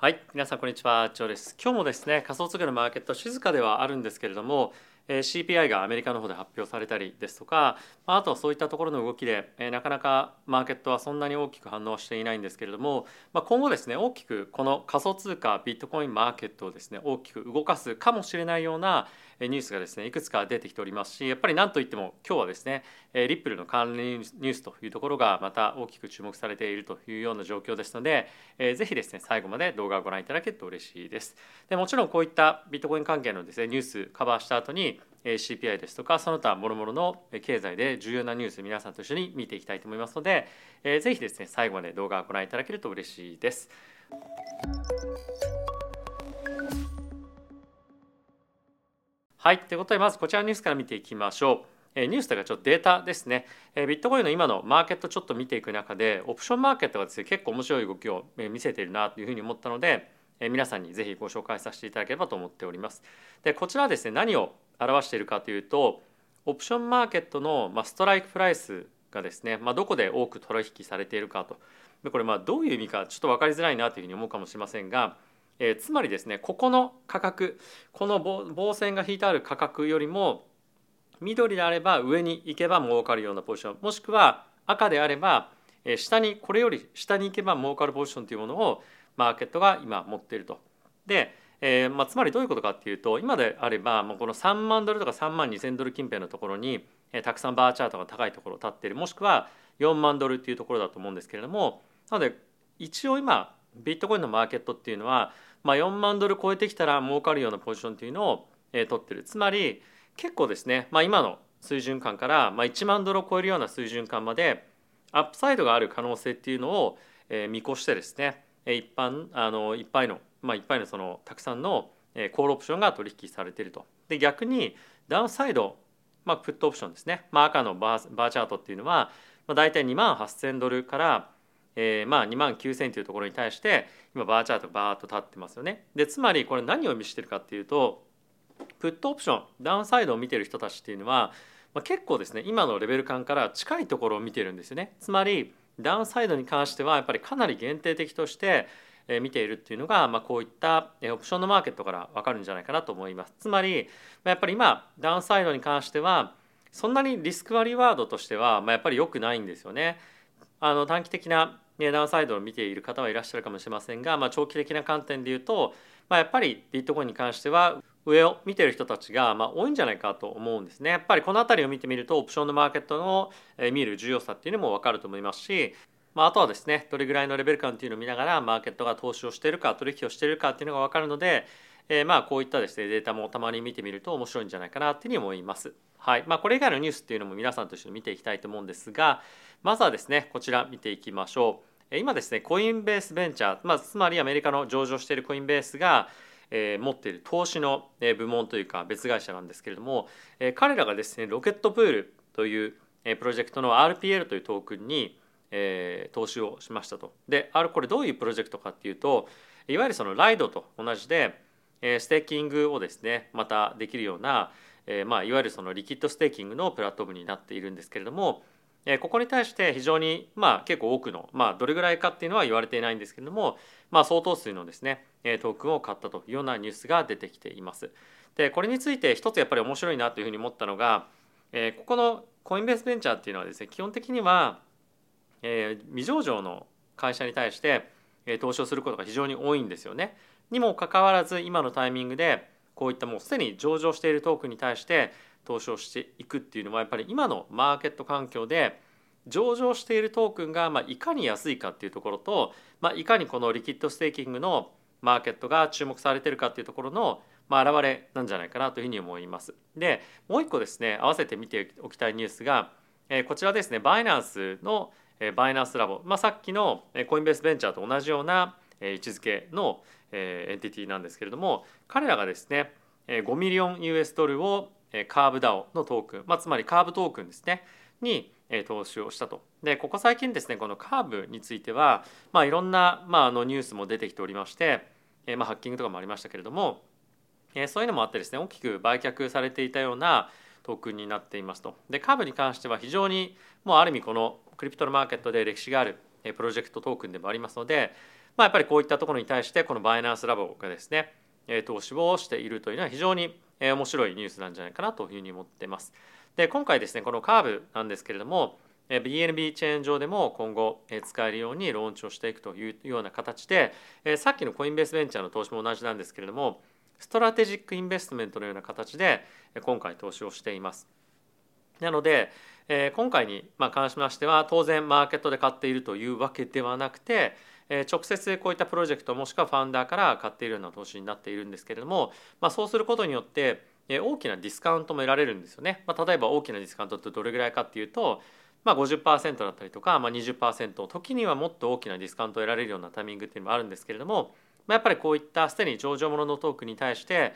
はい皆さんこんにちはジョーです。今日もですね仮想通貨のマーケット静かではあるんですけれども CPI がアメリカの方で発表されたりですとかあとはそういったところの動きでなかなかマーケットはそんなに大きく反応していないんですけれどもま今後ですね大きくこの仮想通貨ビットコインマーケットをですね大きく動かすかもしれないようなニュースがですねいくつか出てきておりますしやっぱり何といっても今日はですねリップルの関連ニュースというところがまた大きく注目されているというような状況ですのでぜひですね最後まで動画をご覧いただけると嬉しいですでもちろんこういったビットコイン関係のですねニュースカバーした後に CPI ですとかその他諸々の経済で重要なニュース皆さんと一緒に見ていきたいと思いますので、ぜひですね最後まで動画をご覧いただけると嬉しいです。はいということでまずこちらのニュースから見ていきましょう。ニュースというかちょっとデータですね。ビットコインの今のマーケットちょっと見ていく中でオプションマーケットがですね結構面白い動きを見せているなというふうに思ったので皆さんにぜひご紹介させていただければと思っております。でこちらはですね何を表しているかというとオプションマーケットのストライクプライスがですね、ま、どこで多く取引されているかとこれまどういう意味かちょっと分かりづらいなというふうに思うかもしれませんが、えー、つまりですねここの価格この棒線が引いてある価格よりも緑であれば上に行けば儲かるようなポジションもしくは赤であれば下にこれより下に行けば儲かるポジションというものをマーケットが今持っていると。でえーまあ、つまりどういうことかっていうと今であればもうこの3万ドルとか3万2,000ドル近辺のところに、え、たくさんバーチャートが高いところを立っているもしくは4万ドルっていうところだと思うんですけれどもなので一応今ビットコインのマーケットっていうのは、まあ、4万ドル超えてきたら儲かるようなポジションっていうのを、えー、取ってるつまり結構ですね、まあ、今の水準感から、まあ、1万ドルを超えるような水準感までアップサイドがある可能性っていうのを、えー、見越してですね一般あのいっぱいのまあ、いっぱいのそのたくさんのコールオプションが取引されていると。で逆にダウンサイド、まあ、プットオプションですね、まあ、赤のバーバーチャートっていうのは、まあ、大体2万8,000ドルから、えー、まあ2万9,000というところに対して今バーチャートバーッと立ってますよね。でつまりこれ何を意味してるかっていうとプットオプションダウンサイドを見てる人たちっていうのは、まあ、結構ですね今のレベル感から近いところを見てるんですよね。つまりダウンサイドに関してはやっぱりかなり限定的として見ているっていうのが、まあ、こういったオプションのマーケットから分かるんじゃないかなと思います。つまりまやっぱり今ダウンサイドに関してはそんなにリスクワリワードとしては、まあ、やっぱり良くないんですよね。あの短期的なダウンサイドを見ている方はいらっしゃるかもしれませんが、まあ、長期的な観点で言うと、まあ、やっぱりビットコインに関しては上を見てる人たちがまあ多いんじゃないかと思うんですね。やっぱりこの辺りを見てみるとオプションのマーケットの見る重要さっていうのも分かると思いますしまあ、あとはですねどれぐらいのレベル感っていうのを見ながらマーケットが投資をしているか取引をしているかっていうのが分かるので、えー、まあこういったですねデータもたまに見てみると面白いんじゃないかなっていうふうに思います。はいまあ、これ以外のニュースっていうのも皆さんと一緒に見ていきたいと思うんですがまずはですねこちら見ていきましょう。今ですねコインベースベンチャー、まあ、つまりアメリカの上場しているコインベースがえー、持っている投資の部門というか別会社なんですけれども、えー、彼らがですねロケットプールというプロジェクトの RPL というトークンにえー、投資をしましたと。であれこれどういうプロジェクトかっていうといわゆるそのリドと同じで、えー、ステーキングをですねまたできるような、えーまあ、いわゆるそのリキッドステーキングのプラットフォームになっているんですけれども、ここに対して非常に、まあ、結構多くの、まあ、どれぐらいかっていうのは言われていないんですけれども、まあ、相当数のですねトークンを買ったというようなニュースが出てきています。でこれについて一つやっぱり面白いなというふうに思ったのが、え、ここのコインベースベンチャーっていうのはですね基本的にはえ、未上場の会社に対して、え、投資をすることが非常に多いんですよね。にもかかわらず今のタイミングでこういったもうすでに上場しているトークンに対して投資をしていくっていうのはやっぱり今のマーケット環境で上場しているトークンがまあいかに安いかっていうところと、まあ、いかにこのリキッドステーキングのマーケットが注目されてるかっていうところのまあ現れなんじゃないかなというふうに思います。でもう一個ですね合わせて見ておきたいニュースが、えー、こちらですねバイナンスのえバイナンスラボ、まあ、さっきのコインベースベンチャーと同じような位置づけのえエンティティなんですけれども彼らがですね5ミリオン US ドルをカーブ DAO のトークン、まあ、つまりカーブトークンですねに投資をしたと。でここ最近ですねこのカーブについては、まあ、いろんな、まあ、あのニュースも出てきておりまして、まあ、ハッキングとかもありましたけれどもそういうのもあってですね大きく売却されていたようなトークンになっていますと。でカーブに関しては非常にもうある意味このクリプトのマーケットで歴史があるプロジェクトトークンでもありますので、まあ、やっぱりこういったところに対してこのバイナンスラボがですね投資をしているというのは非常に面白いニュースなんじゃないかなというふうに思ってます。で今回ですねこのカーブなんですけれども BNB チェーン上でも今後使えるようにローンチをしていくというような形でさっきのコインベースベンチャーの投資も同じなんですけれども strategic investment のような形で今回投資をしています。なので今回に関しましては当然マーケットで買っているというわけではなくて直接こういったプロジェクトもしくはファウンダーから買っているような投資になっているんですけれども、まあ、そうすることによって大きなディスカウントも得られるんですよね。まあ、例えば大きなディスカウントってどれぐらいかっていうとまあ50%だったりとか、まあ20%時にはもっと大きなディスカウントを得られるようなタイミングっていうのもあるんですけれども、まあ、やっぱりこういったすでに上場もののトークに対して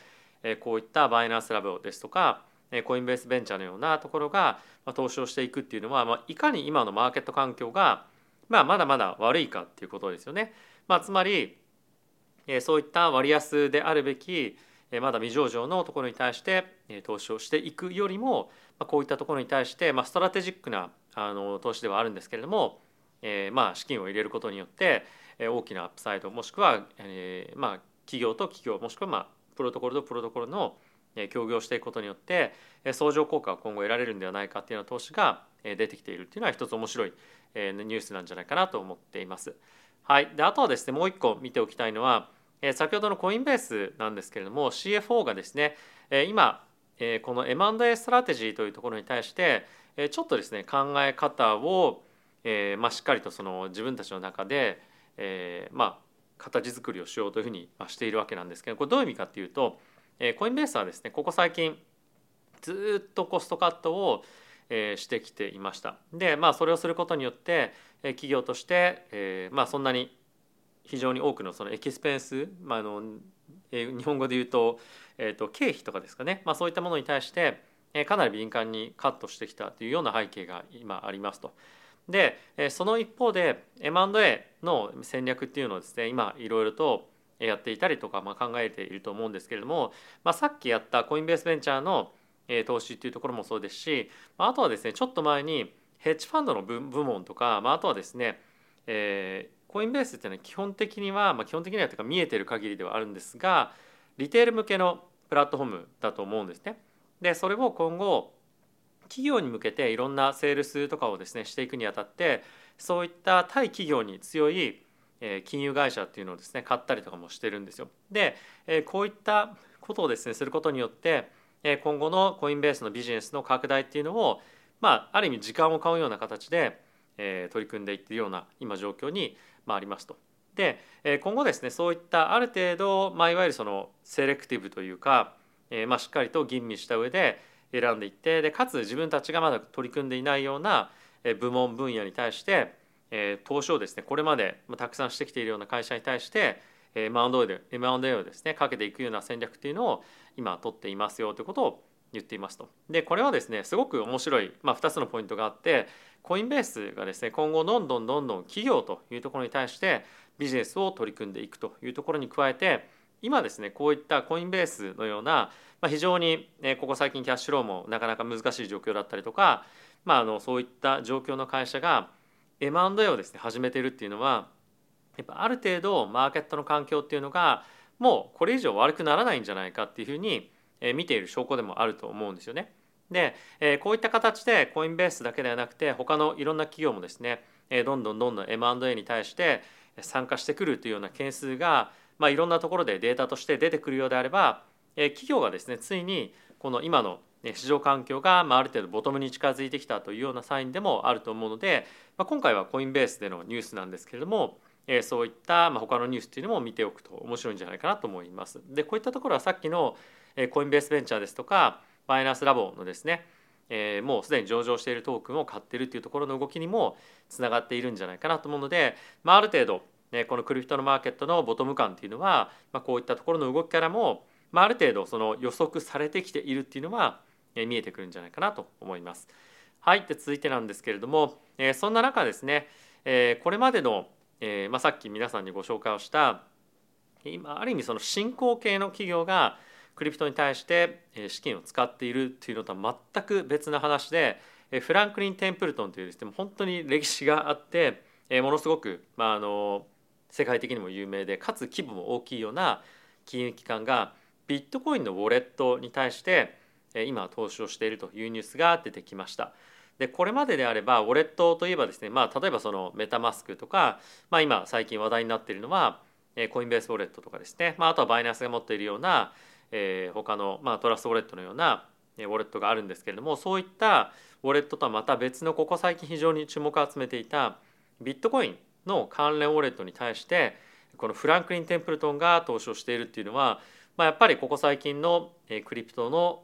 こういったバイナンスラボですとかコインベースベンチャーのようなところが投資をしていくっていうのは、まあ、いかに今のマーケット環境が、まあ、まだまだ悪いかっていうことですよね。まあ、つまりえそういった割安であるべきえまだ未上場のところに対してえ投資をしていくよりもまこういったところに対してまストラテジックなあの投資ではあるんですけれどもえま資金を入れることによってえ大きなアップサイドもしくはえま企業と企業もしくはまプロトコルとプロトコルの協業していくことによって相乗効果が今後得られるんではないかっていうような投資が出てきているっていうのは一つ面白いニュースなんじゃないかなと思っています。はい、であとはですねもう一個見ておきたいのは先ほどのコインベースなんですけれども CFO がですね今この M&A ストラテジーというところに対してちょっとですね考え方をまあしっかりとその自分たちの中でまあ形作りをしようというふうにしているわけなんですけどこれどういう意味かっていうとコインベースはですねここ最近ずっとコストカットをしてきていました。でまあそれをすることによって企業としてまあそんなに非常に多くのそのエキスペンス、まあ、あの日本語で言うと,、えーと、経費とかですかね、まあ、そういったものに対してかなり敏感にカットしてきたというような背景が今ありますと。でその一方で M&A の戦略っていうのをですね今いろいろとやっていたりとか、まあ、考えていると思うんですけれども、まあ、さっきやったコインベースベンチャーの投資っていうところもそうですしあとはですねちょっと前にヘッジファンドの部門とか、まあ、あとはですね、えー、コインベースっていうのは基本的には、まあ、基本的にはというか見えてる限りではあるんですがリテール向けのプラットフォームだと思うんですね。でそれを今後企業に向けていろんなセールスとかをですねしていくにあたってそういった対企業に強い金融会社っていうのをですね買ったりとかもしてるんですよ。でこういったことをですねすることによって今後のコインベースのビジネスの拡大っていうのをまあある意味時間を買うような形で取り組んでいってるような今状況にありますと。で今後ですねそういったある程度、まあ、いわゆるそのセレクティブというか、まあ、しっかりと吟味した上で選んでいってでかつ自分たちがまだ取り組んでいないような部門分野に対して投資をですねこれまでたくさんしてきているような会社に対して M&A で M&A をですねかけていくような戦略っていうのを今取っていますよということを言っていますと。でこれはですねすごく面白い、まあ、2つのポイントがあってコインベースがですね今後どんどんどんどん企業というところに対してビジネスを取り組んでいくというところに加えて今ですねこういったコインベースのような、まあ、非常にここ最近キャッシュローもなかなか難しい状況だったりとか、まあ、あのそういった状況の会社が M&A をですね始めてるっていうのはやっぱある程度マーケットの環境っていうのがもうこれ以上悪くならないんじゃないかっていうふうに見ている証拠でもあると思うんですよね。でこういった形でコインベースだけではなくて他のいろんな企業もですねどんどんどんどん M&A に対して参加してくるというような件数が、まあ、いろんなところでデータとして出てくるようであれば企業がですねついにこの今の市場環境がある程度ボトムに近づいてきたというようなサインでもあると思うので今回はコインベースでのニュースなんですけれどもえそういったまあ他のニュースっていうのも見ておくと面白いんじゃないかなと思います。でこういったところはさっきのえコインベースベンチャーですとかバイナンスラボのですねえー、もうすでに上場しているトークンを買ってるっていうところの動きにもつながっているんじゃないかなと思うので、まあ、ある程度、ね、このクリプトのマーケットのボトム感っていうのは、まあ、こういったところの動きからも、まあ、ある程度その予測されてきているっていうのは、えー、見えてくるんじゃないかなと思います。はい、で続いてなんですけれども、えー、そんな中ですね、えー、これまでの、えーまあ、さっき皆さんにご紹介をした今ある意味その進行形の企業がクリプトに対して資金を使っているというのとは全く別な話でフランクリン・テンプルトンというですね本当に歴史があってものすごく、まあ、あの世界的にも有名でかつ規模も大きいような金融機関がビットコインのウォレットに対して今投資をしているというニュースが出てきました。でこれまでであればウォレットといえばですね、まあ、例えばそのメタマスクとか、まあ、今最近話題になっているのはコインベースウォレットとかですね、まあ、あとはバイナンスが持っているような、えー、他の、まあ、トラストウォレットのようなウォレットがあるんですけれどもそういったウォレットとはまた別のここ最近非常に注目を集めていたビットコインの関連ウォレットに対してこのフランクリン・テンプルトンが投資をしているっていうのは、まあ、やっぱりここ最近のクリプトの、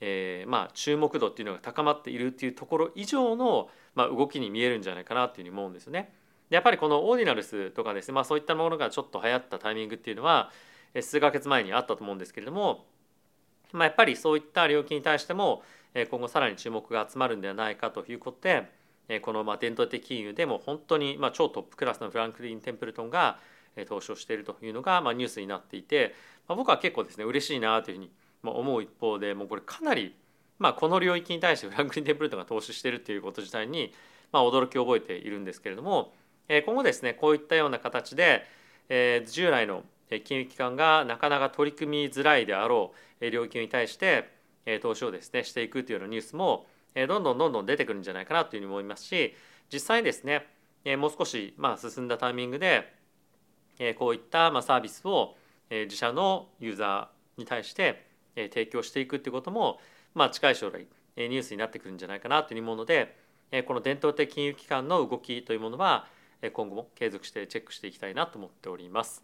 えー、まあ注目度っていうのが高まっているっていうところ以上の、まあ、動きに見えるんじゃないかなっていうふうに思うんですよね。やっぱりこのオーディナルスとかですね、まあ、そういったものがちょっと流行ったタイミングっていうのは数ヶ月前にあったと思うんですけれども、まあ、やっぱりそういった領域に対しても今後さらに注目が集まるんではないかということでこのまあ伝統的金融でも本当にまあ超トップクラスのフランクリン・テンプルトンが投資をしているというのがまあニュースになっていて、まあ、僕は結構ですね嬉しいなというふうに思う一方でもうこれかなりまあこの領域に対してフランクリン・テンプルトが投資しているということ自体にまあ驚きを覚えているんですけれども今後ですねこういったような形で従来の金融機関がなかなか取り組みづらいであろう領域に対して投資をですねしていくというようなニュースもどんどんどんどん出てくるんじゃないかなというふうに思いますし実際ですねもう少しま進んだタイミングでこういったまサービスを自社のユーザーに対して提供していくということもまあ近い将来ニュースになってくるんじゃないかなというふうに思うのでこの伝統的金融機関の動きというものは今後も継続してチェックしていきたいなと思っております。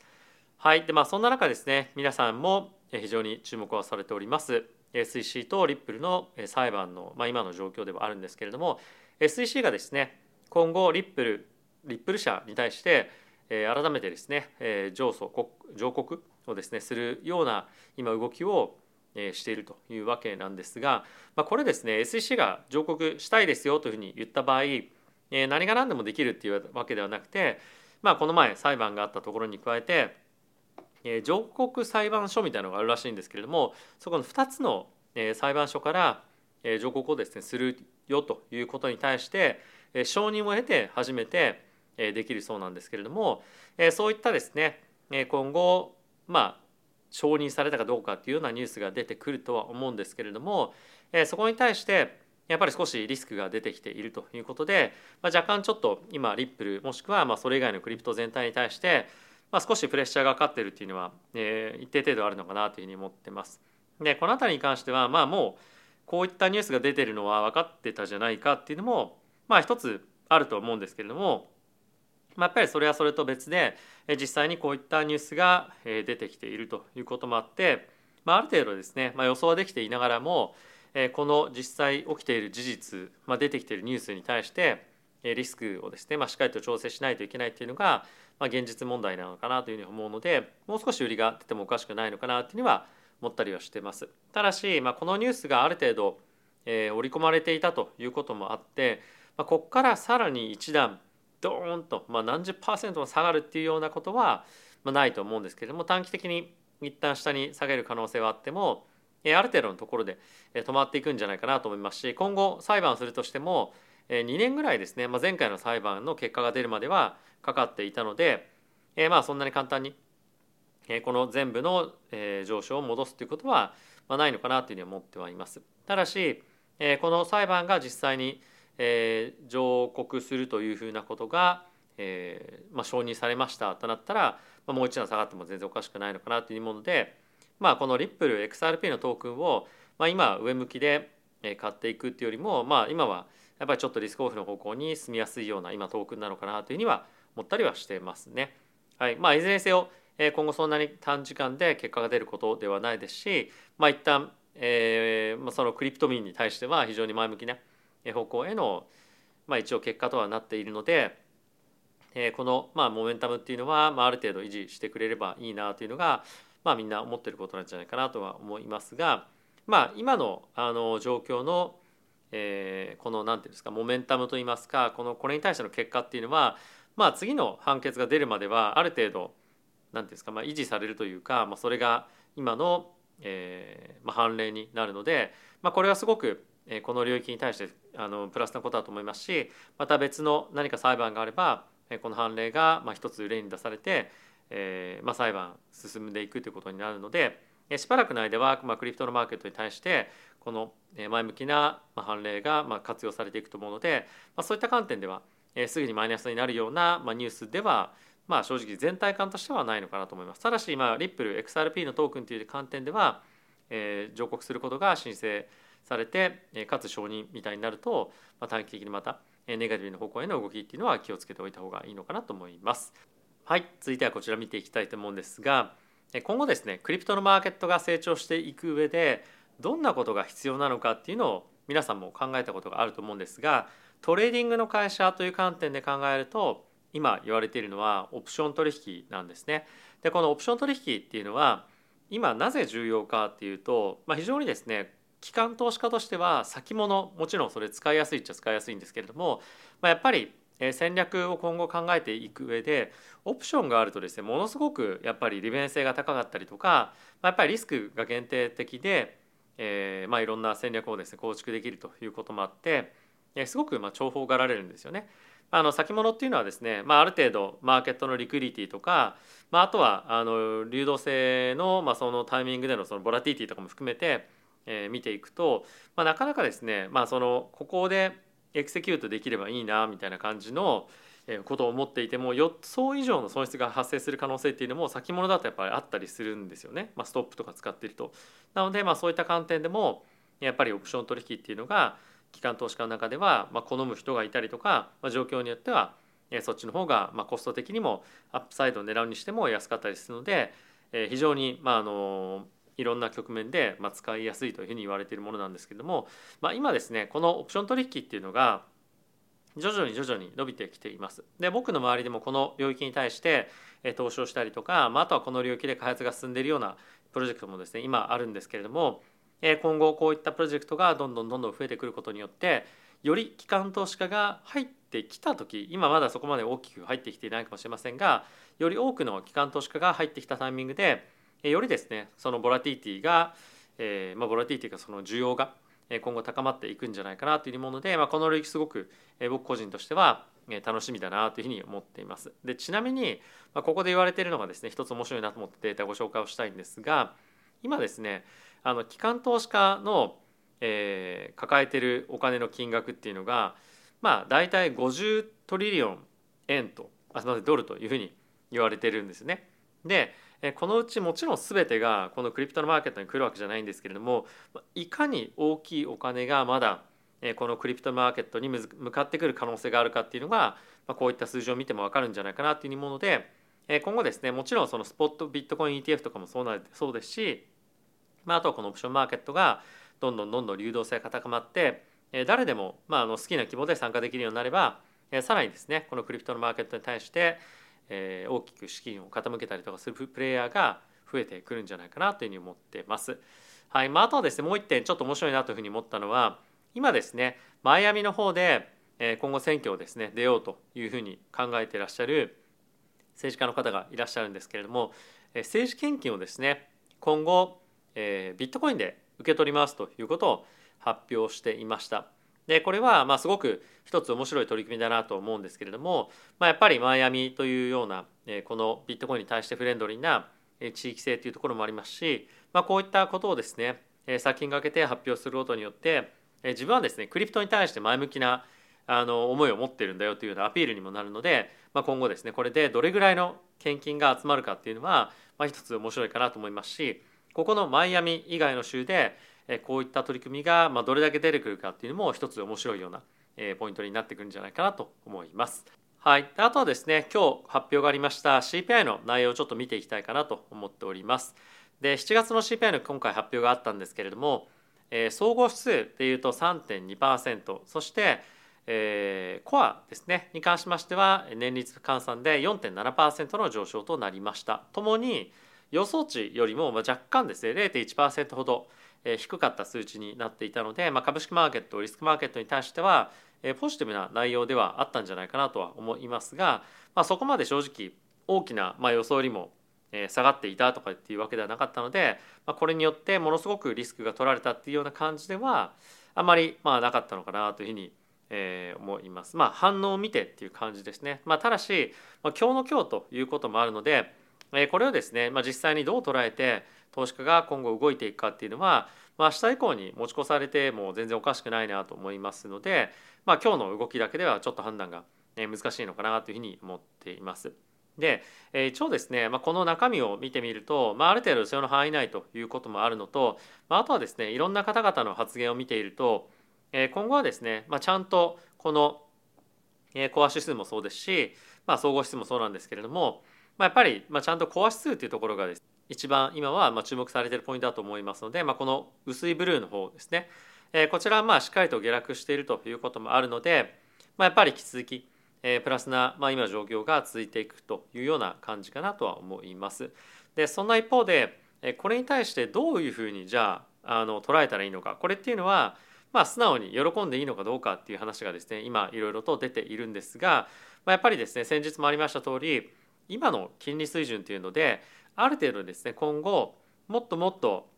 はいでまあ、そんな中ですね皆さんも非常に注目はされております SEC とリップルの裁判の、まあ、今の状況ではあるんですけれども SEC がですね今後リップルリップル社に対して改めてですね上訴上告をですねするような今動きをしているというわけなんですが、まあ、これですね SEC が上告したいですよというふうに言った場合何が何でもできるっていうわけではなくて、まあ、この前裁判があったところに加えて上告裁判所みたいなのがあるらしいんですけれどもそこの2つの、裁判所から、上告をですねするよということに対して、承認を得て初めて、できるそうなんですけれども、そういったですね、今後まあ承認されたかどうかっていうようなニュースが出てくるとは思うんですけれども、えそこに対してやっぱり少しリスクが出てきているということで、まあ、若干ちょっと今リップルもしくはまあそれ以外のクリプト全体に対してまあ、少しプレッシャーがかかっているっていうのは、えー、一定程度あるのかなというふうに思ってます。でこの辺りに関してはまあもうこういったニュースが出てるのは分かってたじゃないかっていうのもまあ一つあると思うんですけれども、まあ、やっぱりそれはそれと別で実際にこういったニュースが出てきているということもあって、まあ、ある程度ですね、まあ、予想はできていながらもこの実際起きている事実、まあ、出てきているニュースに対してリスクをですね、まあ、しっかりと調整しないといけないっていうのが、まあ、現実問題なのかなというふうに思うのでもう少し売りが出てもおかしくないのかなというには思ったりはしてます。ただし、まあ、このニュースがある程度、えー、織り込まれていたということもあって、まあ、ここからさらに一段ドーンと、まあ、何十パーセントも下がるっていうようなことは、まあ、ないと思うんですけれども短期的に一旦下に下げる可能性はあっても、ある程度のところで、止まっていくんじゃないかなと思いますし今後裁判するとしても2年ぐらいですね、まあ、前回の裁判の結果が出るまではかかっていたので、えー、まあそんなに簡単にこの全部の上昇を戻すということはないのかなというふうに思ってはいます。ただしこの裁判が実際にえ上告するというふうなことがえまあ承認されましたとなったらまもう一段下がっても全然おかしくないのかなというものでまあこのリップル XRP のトークンをまあ今上向きで買っていくっていうよりもまあ今はやっぱりちょっとリスクオフの方向に進みやすいような今トークンなのかなというふうには思ったりはしてますね。はいまあ、いずれにせよ今後そんなに短時間で結果が出ることではないですし、まあ、一旦、えー、そのクリプトミンに対しては非常に前向きな方向への、まあ、一応結果とはなっているので、えこの、まあ、モメンタムっていうのは、まあ、ある程度維持してくれればいいなというのが、まあ、みんな思ってることなんじゃないかなとは思いますが、まあ、今のあの状況のえ、この何て言うんですかモメンタムといいますかこのこれに対しての結果っていうのはまあ次の判決が出るまではある程度何て言うんですか、まあ、維持されるというか、まあ、それが今の、えまあ、判例になるので、まあ、これはすごくこの領域に対してあのプラスなことだと思いますしまた別の何か裁判があればこの判例がまあ一つ例に出されて、えーまあ、裁判進んでいくということになるのでしばらくの間は、まあ、クリプトのマーケットに対してこの前向きな判例がまあ活用されていくと思うので、まあ、そういった観点では、え、すぐにマイナスになるような、まあ、ニュースではまあ正直全体感としてはないのかなと思います。ただし、まあ、リップル XRP のトークンという観点では、えー、上告することが申請されて、え、かつ承認みたいになると、まあ、短期的にまたネガティブな方向への動きっていうのは気をつけておいた方がいいのかなと思います。はい、続いてはこちら見ていきたいと思うんですが今後ですねクリプトのマーケットが成長していく上でどんなことが必要なのかっていうのを皆さんも考えたことがあると思うんですがトレーディングの会社という観点で考えると今言われているのはオプション取引なんですね。でこのオプション取引っていうのは今なぜ重要かっていうと、まあ、非常にですね機関投資家としては先物もちろんそれ使いやすいっちゃ使いやすいんですけれども、まあ、やっぱり戦略を今後考えていく上でオプションがあるとですねものすごくやっぱり利便性が高かったりとか、まあ、やっぱりリスクが限定的で、えー、まあいろんな戦略をですね構築できるということもあってすごくまあ重宝がられるんですよね。あの先物っていうのはですね、まあ、ある程度マーケットのリクリティとか、まあ、あとはあの流動性の,、まあそのタイミングでのそのボラティティとかも含めて、えー、見ていくと、まあ、なかなかですね、まあ、そのここでエクセキュートできればいいなみたいな感じのことを思っていても予想以上の損失が発生する可能性っていうのも先物だとやっぱりあったりするんですよね、まあ、ストップとか使っていると。なのでまあそういった観点でもやっぱりオプション取引っていうのが機関投資家の中ではまあ好む人がいたりとか、まあ、状況によってはそっちの方がまあコスト的にもアップサイドを狙うにしても安かったりするので非常にまああのいろんな局面でま使いやすいというふうに言われているものなんですけども、まあ、今ですねこのオプション取引っていうのが徐々に徐々に伸びてきています。で僕の周りでもこの領域に対して投資をしたりとか、まあ、あとはこの領域で開発が進んでいるようなプロジェクトもですね今あるんですけれども今後こういったプロジェクトがどんどんどんどん増えてくることによってより機関投資家が入ってきた時今まだそこまで大きく入ってきていないかもしれませんがより多くの機関投資家が入ってきたタイミングでよりですねそのボラティティが、えーまあ、ボラティティがその需要が今後高まっていくんじゃないかなというもので、まあ、この領域すごく僕個人としては楽しみだなというふうに思っています。でちなみにここで言われているのがですね一つ面白いなと思ってデータご紹介をしたいんですが今ですねあの機関投資家の、えー、抱えているお金の金額っていうのがまあ大体50トリリオン円とあすみませんドルというふうに言われてるんですね。でこのうちもちろん全てがこのクリプトのマーケットに来るわけじゃないんですけれどもいかに大きいお金がまだこのクリプトマーケットに向かってくる可能性があるかっていうのがこういった数字を見ても分かるんじゃないかなっていうもので今後ですねもちろんそのスポットビットコイン ETF とかもそうなそうですしまあ、あとはこのオプションマーケットがどんどんどんどん流動性が高まって誰でもまああの好きな規模で参加できるようになればさらにですねこのクリプトのマーケットに対してえ大きく資金を傾けたりとかするプレイヤーが増えてくるんじゃないかなというふうに思ってます。はいまあ、あとはですねもう一点ちょっと面白いなというふうに思ったのは今ですねマイアミの方で今後選挙をですね出ようというふうに考えていらっしゃる政治家の方がいらっしゃるんですけれども政治献金をですね今後えー、ビットコインで受け取りますということを発表していました。でこれはまあすごく一つ面白い取り組みだなと思うんですけれども、まあ、やっぱりマイアミというような、このビットコインに対してフレンドリーな地域性というところもありますし、まあ、こういったことをですね先にかけて発表することによって自分はですねクリプトに対して前向きなあの思いを持ってるんだよというようなアピールにもなるので、まあ、今後ですねこれでどれぐらいの献金が集まるかっていうのは、まあ、一つ面白いかなと思いますしここのマイアミ以外の州でこういった取り組みがどれだけ出てくるかっていうのも一つ面白いようなポイントになってくるんじゃないかなと思います。はい、あとはですね今日発表がありました CPI の内容をちょっと見ていきたいかなと思っております。で7月の CPI の今回発表があったんですけれども、えー、総合指数でいうと3.2%そして、えー、コアですねに関しましては年率換算で4.7%の上昇となりました。ともに予想値よりも若干ですね0.1%ほど低かった数値になっていたので、まあ、株式マーケットリスクマーケットに対してはポジティブな内容ではあったんじゃないかなとは思いますが、まあ、そこまで正直大きな、まあ、予想よりも下がっていたとかっていうわけではなかったので、まあ、これによってものすごくリスクが取られたっていうような感じではあまりまあなかったのかなというふうにえー、思います。まあ反応を見てっていう感じですね。まあ、ただし、まあ、今日の今日ということもあるので、えー、これをですね、まあ、実際にどう捉えて投資家が今後動いていくかっていうのは、まあ、明日以降に持ち越されても全然おかしくないなと思いますので、まあ、今日の動きだけではちょっと判断が難しいのかなというふうに思っています。で、えー、一応ですね、まあ、この中身を見てみると、まあ、ある程度その範囲内ということもあるのと、まあ、あとはですねいろんな方々の発言を見ていると、えー、今後はですね、まあ、ちゃんとこの、えー、コア指数もそうですし、まあ、総合指数もそうなんですけれども、まあ、やっぱり、まあ、ちゃんとコア指数というところがです、一番今はまあ注目されているポイントだと思いますので、まあ、この薄いブルーの方ですね、えー、こちらはまあしっかりと下落しているということもあるので、まあ、やっぱり引き続き、えー、プラスな、まあ、今の状況が続いていくというような感じかなとは思います。でそんな一方でこれに対してどういうふうにじゃああの捉えたらいいのかこれっていうのはまあ素直に喜んでいいのかどうかっていう話がですね今いろいろと出ているんですが、まあ、やっぱりですね先日もありました通り今の金利水準というのである程度ですね今後もっともっと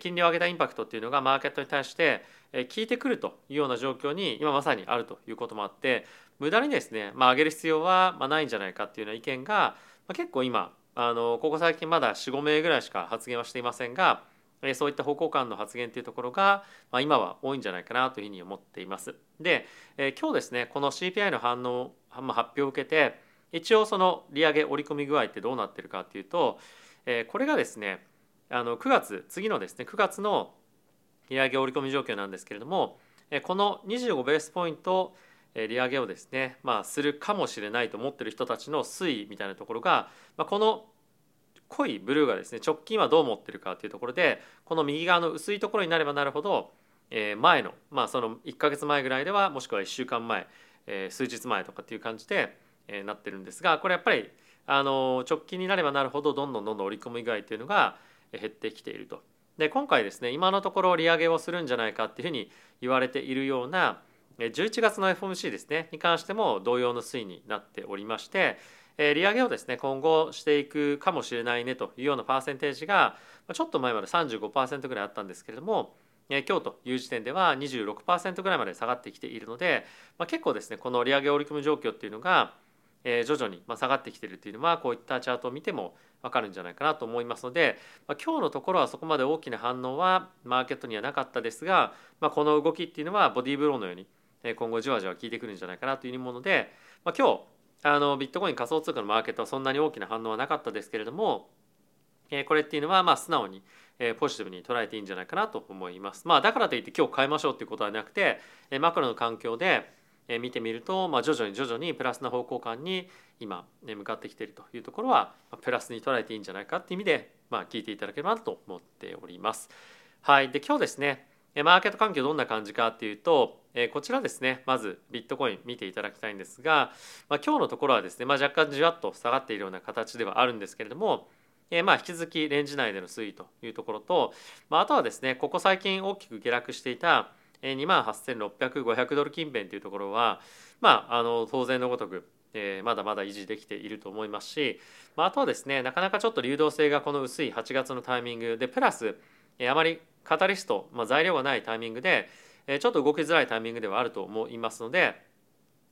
金利を上げたインパクトっていうのがマーケットに対して効いてくるというような状況に今まさにあるということもあって無駄にですね、まあ、上げる必要はないんじゃないかっていうような意見が結構今あのここ最近まだ45名ぐらいしか発言はしていませんがそういった方向感の発言というところが、ま、今は多いんじゃないかなというふうに思っています。で、え今日ですねこの CPI の反応、発表を受けて一応その利上げ織り込み具合ってどうなってるかっていうと、えこれがですねあの9月次のですね9月の利上げ織り込み状況なんですけれどもこの25ベースポイント利上げをですね、まあ、するかもしれないと思ってる人たちの推移みたいなところが、まあ、この濃いブルーがですね直近はどう思ってるかというところでこの右側の薄いところになればなるほど、前のまあその1か月前ぐらいではもしくは1週間前、数日前とかっていう感じで、なってるんですがこれやっぱりあの直近になればなるほどどんどんどんどん織り込み具合というのが減ってきていると。で今回ですね今のところ利上げをするんじゃないかっていうふうに言われているような11月の FOMC ですねに関しても同様の推移になっておりまして利上げをですね今後していくかもしれないねというようなパーセンテージがちょっと前まで35%ぐらいあったんですけれども今日という時点では26%ぐらいまで下がってきているので、ま、結構ですねこの利上げ織り込む状況っていうのがえ徐々に下がってきてるっていうのはこういったチャートを見ても分かるんじゃないかなと思いますので、まあ、今日のところはそこまで大きな反応はマーケットにはなかったですが、まあ、この動きっていうのはボディーブローのように今後じわじわ効いてくるんじゃないかなというもので、まあ、今日あのビットコイン仮想通貨のマーケットはそんなに大きな反応はなかったですけれどもこれっていうのはまあ素直にポジティブに捉えていいんじゃないかなと思います。まあ、だからといって今日変えましょうっていうことはなくてマクロの環境で見てみると、まあ、徐々に徐々にプラスな方向感に今ね向かってきているというところはプラスに捉えていいんじゃないかっていう意味で、まあ、聞いていただければなと思っております。はい、で今日ですねマーケット環境どんな感じかっていうとこちらですねまずビットコイン見ていただきたいんですが、まあ、今日のところはですね、まあ、若干じわっと下がっているような形ではあるんですけれどもまあ引き続きレンジ内での推移というところと、まあ、あとはですねここ最近大きく下落していた2万8600、500ドル近辺というところは、まあ、あの当然のごとく、えー、まだまだ維持できていると思いますし、まあ、あとはですねなかなかちょっと流動性がこの薄い8月のタイミングでプラス、えー、あまりカタリスト、まあ、材料がないタイミングで、えー、ちょっと動きづらいタイミングではあると思いますので、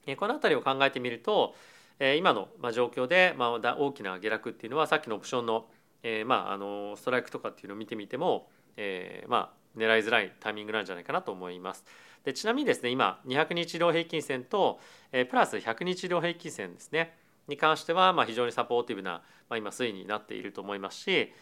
えー、この辺りを考えてみると、えー、今の状況で、まあ、大きな下落っていうのはさっきのオプションの,、えーまあ、あのストライクとかっていうのを見てみても、えー、まあ狙いづらいタイミングなんじゃないかなと思います。でちなみにですね今200日移動平均線と、え、プラス100日移動平均線ですねに関しては、ま、非常にサポーティブな、ま、今推移になっていると思いますし、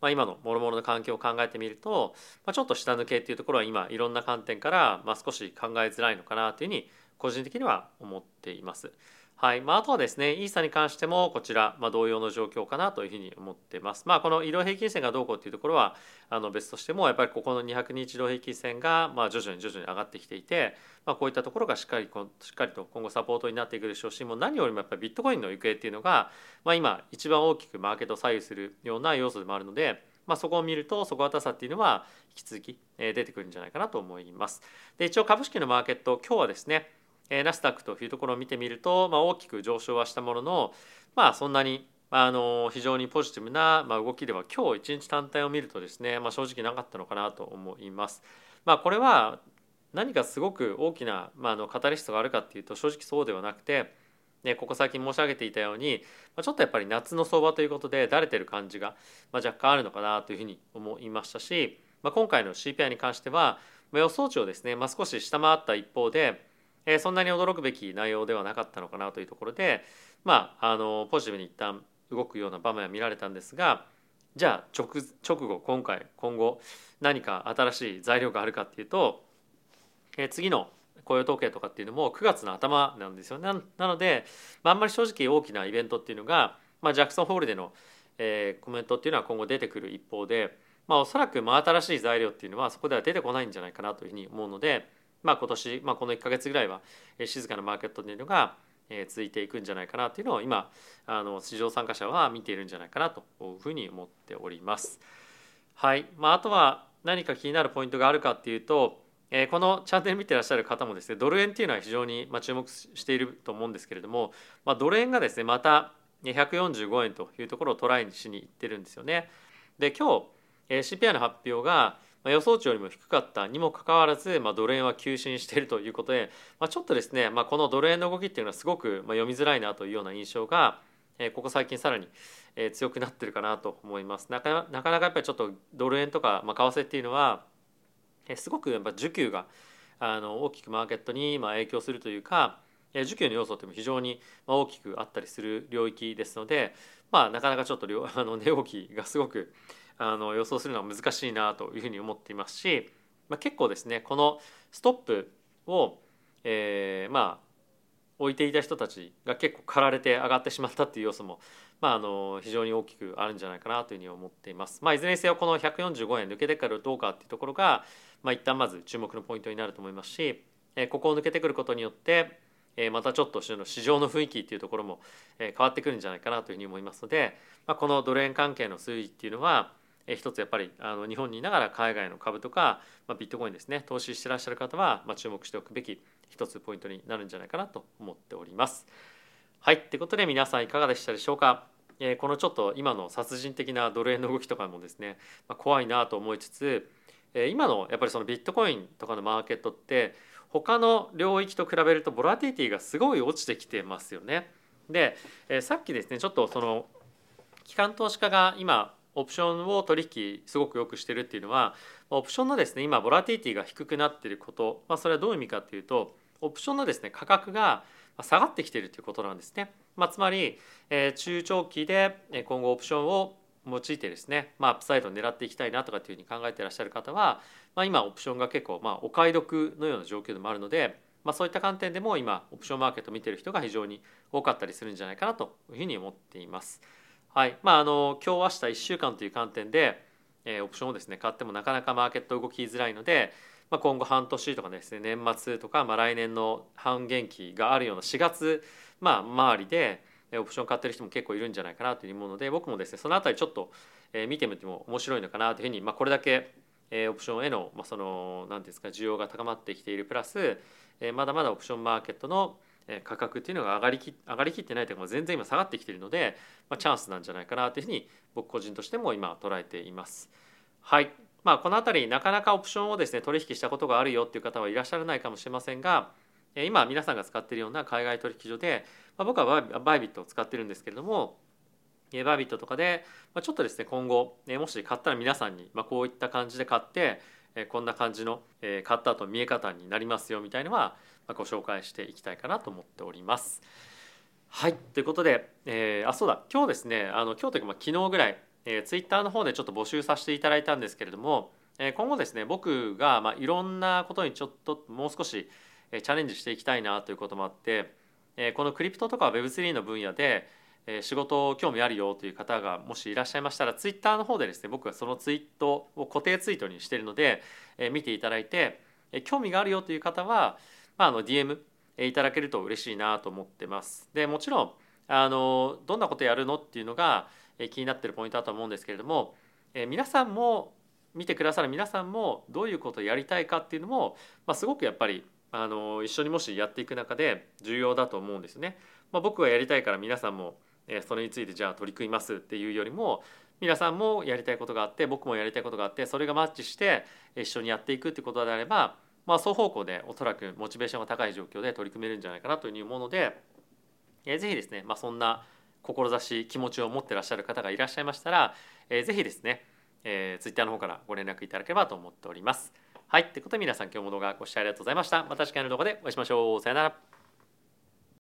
まあ、今の諸々の環境を考えてみると、ま、ちょっと下抜けっていうところは今いろんな観点から、ま、少し考えづらいのかなというふうに個人的には思っています。はいまあ、あとはですね、イーサに関してもこちら、まあ、同様の状況かなというふうに思ってます。まあ、この移動平均線がどうこうっていうところはあの別としても、やっぱりここの200日移動平均線がまあ徐々に徐々に上がってきていて、まあ、こういったところがしっかりしっかりと今後サポートになっていくでしょうし、もう何よりもやっぱりビットコインの行方っていうのが、まあ、今一番大きくマーケットを左右するような要素でもあるので、まあ、そこを見ると底堅さっていうのは引き続き出てくるんじゃないかなと思います。で一応株式のマーケット今日はですねナスダックというところを見てみると、まあ、大きく上昇はしたものの、まあ、そんなにあの非常にポジティブな、まあ、動きでは今日一日単体を見るとですね、まあ、正直なかったのかなと思います。まあ、これは何かすごく大きな、まあ、あのカタリストがあるかっていうと正直そうではなくて、ね、ここ最近申し上げていたように、まあ、ちょっとやっぱり夏の相場ということでだれてる感じが、まあ、若干あるのかなというふうに思いましたし、まあ、今回の CPI に関しては、まあ、予想値をですね、まあ、少し下回った一方で、え、そんなに驚くべき内容ではなかったのかなというところで、まあ、あのポジティブに一旦動くような場面は見られたんですがじゃあ直直後今回今後何か新しい材料があるかっていうと、え、次の雇用統計とかっていうのも9月の頭なんですよね。なので、まあ、あんまり正直大きなイベントっていうのが、まあ、ジャクソンホールでの、えー、コメントっていうのは今後出てくる一方で、まあ、おそらく真新しい材料っていうのはそこでは出てこないんじゃないかなというふうに思うので、まあ、今年、まあ、この1か月ぐらいは静かなマーケットっていうのが続いていくんじゃないかなっていうのを今あの市場参加者は見ているんじゃないかなというふうに思っております。はいまあ、あとは何か気になるポイントがあるかっていうとえー、このチャンネル見てらっしゃる方もですねドル円っていうのは非常に注目していると思うんですけれども、まあ、ドル円がですねまた145円というところをトライしにいってるんですよね。で今日、CPI の発表がま予想値よりも低かったにもかかわらず、まあ、ドル円は急進しているということで、まあ、ちょっとですね、まあ、このドル円の動きっていうのはすごくま読みづらいなというような印象が、えー、ここ最近さらに、えー、強くなってるかなと思います。なかなかやっぱりちょっとドル円とか、まあ、為替っていうのはえすごくやっぱ需給があの大きくマーケットにま影響するというか需給の要素っても非常に大きくあったりする領域ですので、まあ、なかなかちょっと あの値動きがすごくあの予想するのは難しいなというふうに思っていますし、まあ、結構ですねこのストップを、えー、まあ置いていた人たちが結構駆られて上がってしまったっていう要素も、まあ、あの非常に大きくあるんじゃないかなというふうに思っています。まあ、いずれにせよこの145円抜けてくるどうかっていうところが、まあ、一旦まず注目のポイントになると思いますし、えここを抜けてくることによって、えまたちょっと市場の雰囲気っていうところも、え変わってくるんじゃないかなというふうに思いますので、まあ、このドル円関係の推移っていうのは、一つやっぱりあの日本にいながら海外の株とか、まあ、ビットコインですね投資してらっしゃる方は、まあ、注目しておくべき一つポイントになるんじゃないかなと思っております。はいということで皆さんいかがでしたでしょうか？えー、このちょっと今の殺人的なドル円の動きとかもですね、まあ、怖いなと思いつつえ今のやっぱりそのビットコインとかのマーケットって他の領域と比べるとボラティティがすごい落ちてきてますよね。で、えさっきですねちょっとその機関投資家が今オプションを取引すごくよくしてるっていうのはオプションのですね今ボラティティが低くなってること、まあ、それはどういう意味かっていうとオプションのですね価格が下がってきてるということなんですね。まあ、つまり、えー、中長期で今後オプションを用いてですね、まあ、アップサイドを狙っていきたいなとかっていうふうに考えていらっしゃる方は、まあ、今オプションが結構まあお買い得のような状況でもあるので、まあ、そういった観点でも今オプションマーケット見てる人が非常に多かったりするんじゃないかなというふうに思っています。はい。まあ、あの今日明日1週間という観点で、えー、オプションをですね買ってもなかなかマーケット動きづらいので、まあ、今後半年とかですね年末とか、まあ、来年の半減期があるような4月、まあ、周りでオプション買ってる人も結構いるんじゃないかなという思うので僕もですねその辺りちょっと見てみても面白いのかなというふうに、まあ、これだけオプションへの,、まあ、その何ですか需要が高まってきているプラスまだまだオプションマーケットの価格っていうのが上がりき上がりきってないというか全然今下がってきているので、まあ、チャンスなんじゃないかなというふうに僕個人としても今捉えています。はいまあ、この辺りなかなかオプションをですね取引したことがあるよっていう方はいらっしゃらないかもしれませんが今皆さんが使っているような海外取引所で、まあ、僕はバイビットを使ってるんですけれどもバイビットとかでちょっとですね今後もし買ったら皆さんにこういった感じで買ってこんな感じの買った後見え方になりますよみたいのはご紹介していきたいかなと思っております。はいということで、えー、あそうだ今日ですねあの今日というかまあ昨日ぐらい、えー、ツイッターの方でちょっと募集させていただいたんですけれども、えー、今後ですね僕がまあいろんなことにちょっともう少しえチャレンジしていきたいなということもあって、えー、このクリプトとか Web3 の分野でえ仕事興味あるよという方がもしいらっしゃいましたらツイッターの方でですね僕はそのツイートを固定ツイートにしているのでえ見ていただいてえ興味があるよという方は、まあ、あの DM いただけると嬉しいなと思ってます。でもちろんあのどんなことやるのっていうのが気になってるポイントだと思うんですけれどもえ皆さんも見てくださる皆さんもどういうことをやりたいかっていうのも、まあ、すごくやっぱりあの一緒にもしやっていく中で重要だと思うんですね。まあ、僕はやりたいから皆さんもえそれについてじゃあ取り組みますっていうよりも皆さんもやりたいことがあって僕もやりたいことがあってそれがマッチして一緒にやっていくってことであればまあ、双方向でおそらくモチベーションが高い状況で取り組めるんじゃないかなというもので、えー、ぜひですね、まあ、そんな志気持ちを持ってらっしゃる方がいらっしゃいましたら、えー、ぜひですね、えー、Twitter の方からご連絡いただければと思っております。はい。ということで皆さん今日も動画ご視聴ありがとうございました。また次回の動画でお会いしましょう。さよなら。